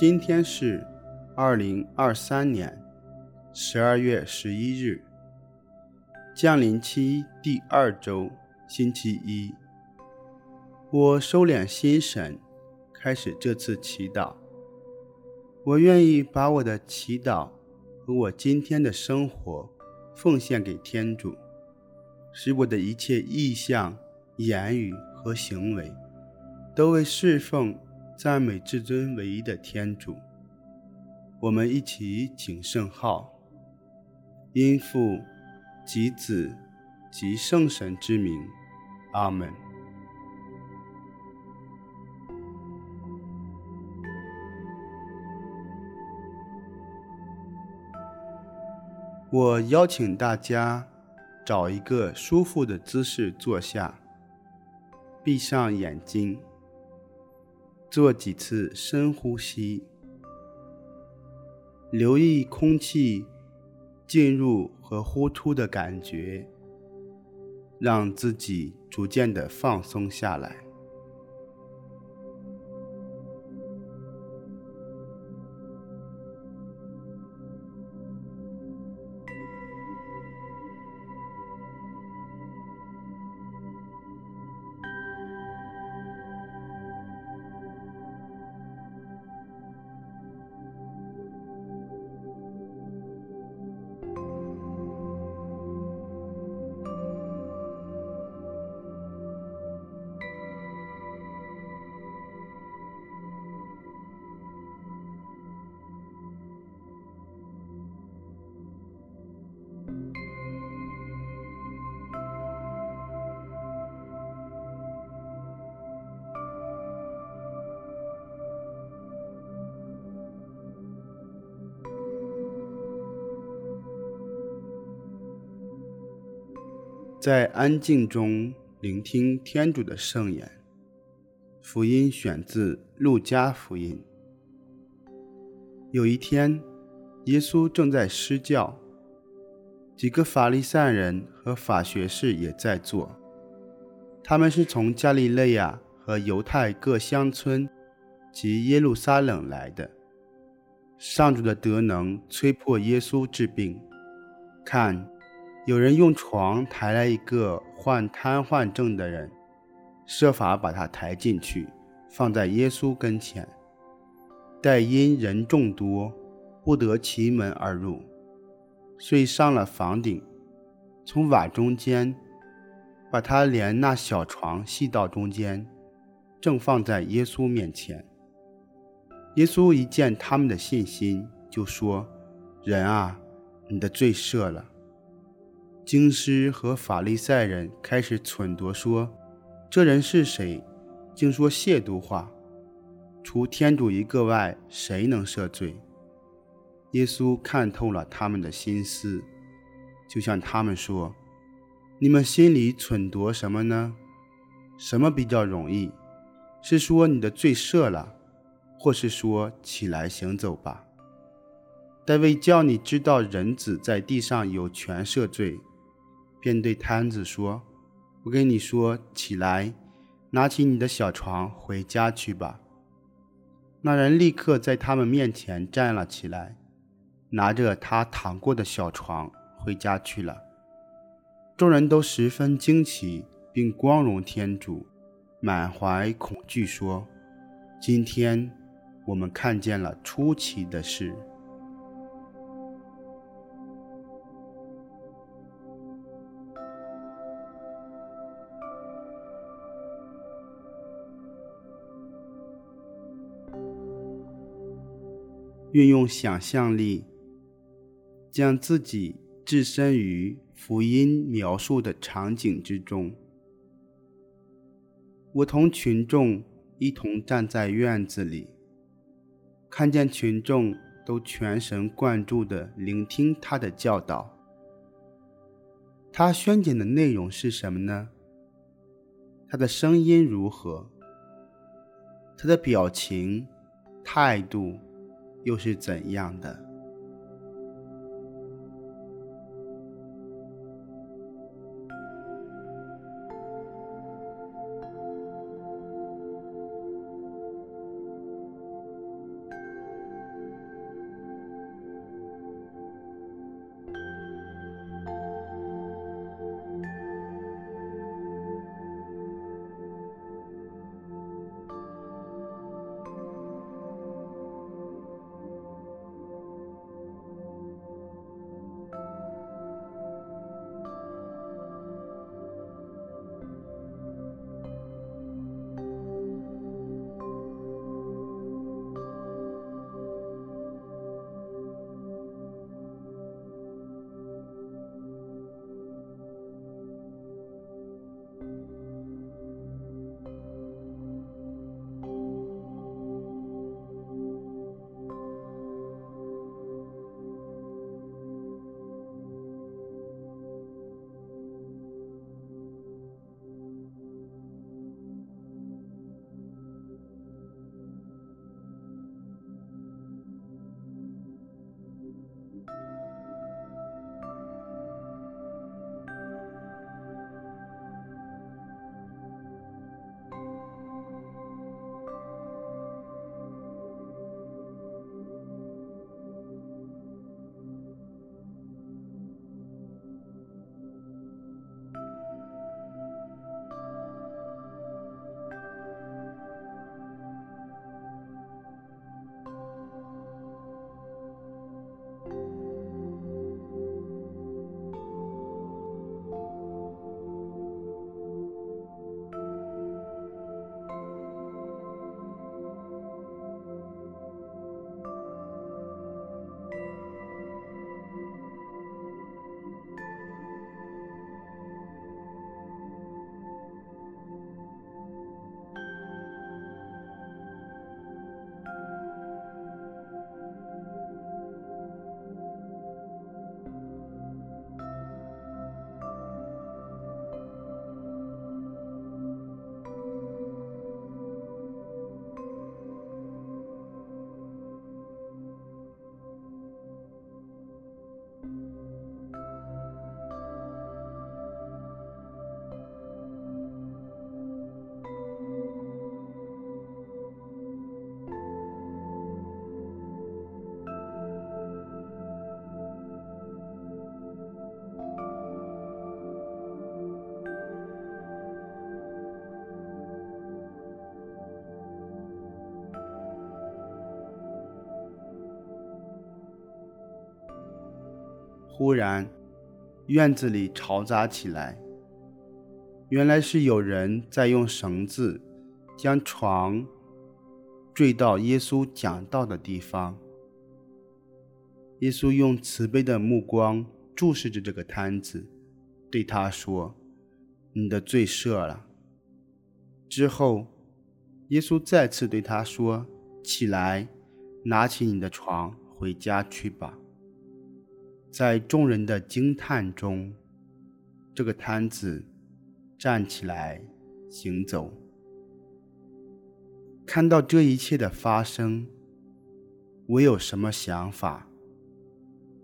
今天是二零二三年十二月十一日，降临期第二周，星期一。我收敛心神，开始这次祈祷。我愿意把我的祈祷和我今天的生活奉献给天主，使我的一切意向、言语和行为都为侍奉、赞美至尊唯一的天主。我们一起请圣号，因父及子及圣神之名，阿门。我邀请大家找一个舒服的姿势坐下，闭上眼睛，做几次深呼吸。留意空气进入和呼出的感觉，让自己逐渐的放松下来。在安静中聆听天主的圣言。福音选自路加福音。有一天，耶稣正在施教，几个法利赛人和法学士也在座。他们是从加利利亚和犹太各乡村及耶路撒冷来的。上主的德能催迫耶稣治病，看。有人用床抬来一个患瘫痪症的人，设法把他抬进去，放在耶稣跟前。但因人众多，不得其门而入，遂上了房顶，从瓦中间把他连那小床系到中间，正放在耶稣面前。耶稣一见他们的信心，就说：“人啊，你的罪赦了。”京师和法利赛人开始忖度说：“这人是谁？竟说亵渎话！除天主一个外，谁能赦罪？”耶稣看透了他们的心思，就向他们说：“你们心里忖度什么呢？什么比较容易？是说你的罪赦了，或是说起来行走吧？但为叫你知道人子在地上有权赦罪。”便对摊子说：“我跟你说，起来，拿起你的小床回家去吧。”那人立刻在他们面前站了起来，拿着他躺过的小床回家去了。众人都十分惊奇，并光荣天主，满怀恐惧说：“今天我们看见了出奇的事。”运用想象力，将自己置身于福音描述的场景之中。我同群众一同站在院子里，看见群众都全神贯注地聆听他的教导。他宣讲的内容是什么呢？他的声音如何？他的表情、态度？又是怎样的？忽然，院子里嘈杂起来。原来是有人在用绳子将床坠到耶稣讲道的地方。耶稣用慈悲的目光注视着这个摊子，对他说：“你的罪赦了。”之后，耶稣再次对他说：“起来，拿起你的床，回家去吧。”在众人的惊叹中，这个摊子站起来行走。看到这一切的发生，我有什么想法，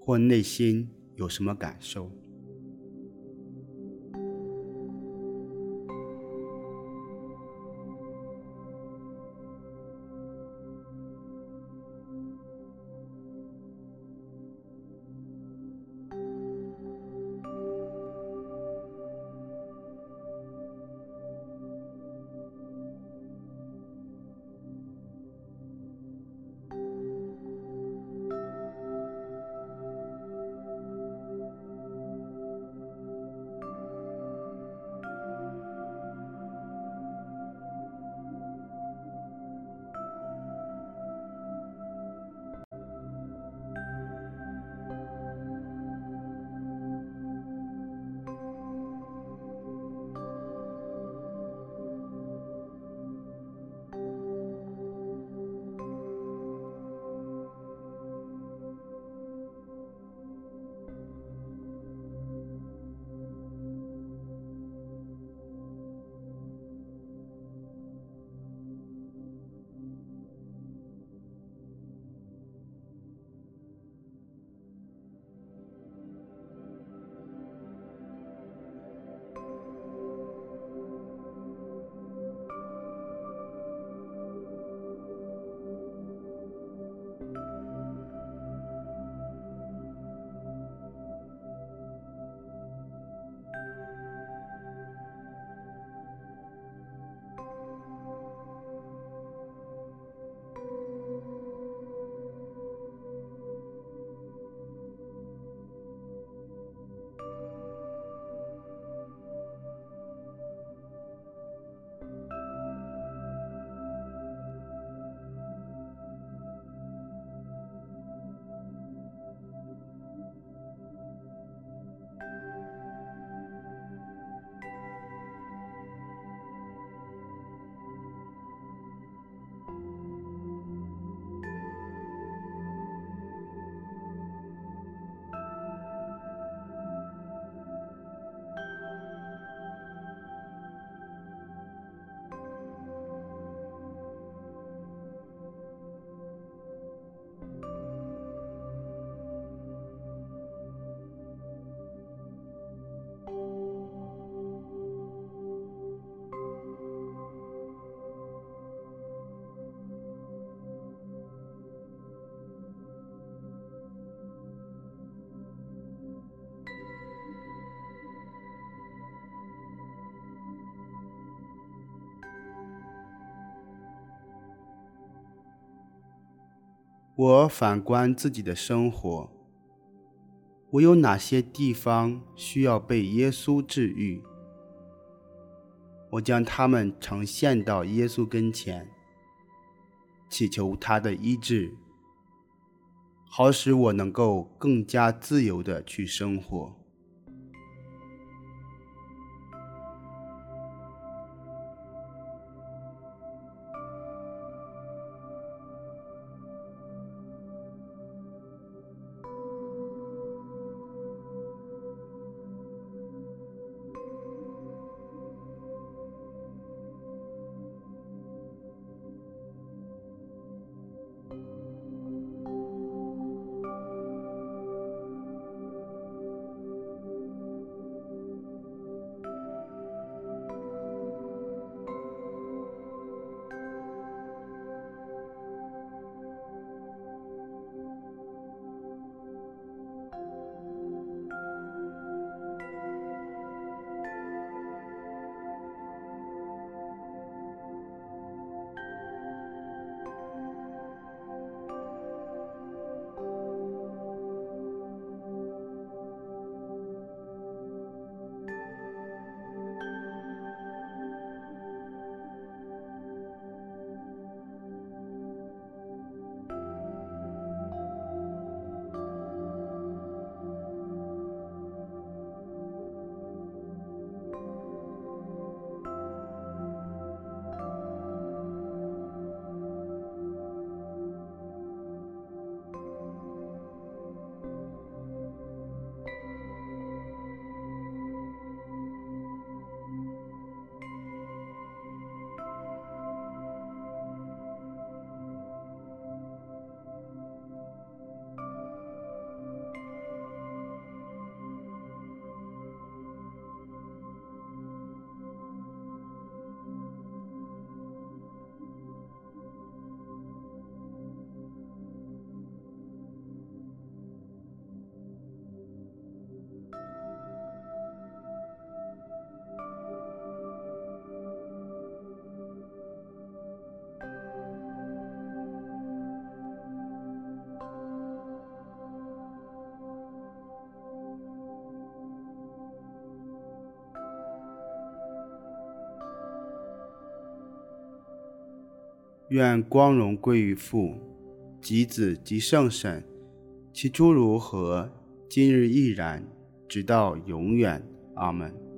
或内心有什么感受？我反观自己的生活，我有哪些地方需要被耶稣治愈？我将他们呈现到耶稣跟前，祈求他的医治，好使我能够更加自由的去生活。愿光荣归于父、及子、及圣神，其诸如何，今日亦然，直到永远。阿门。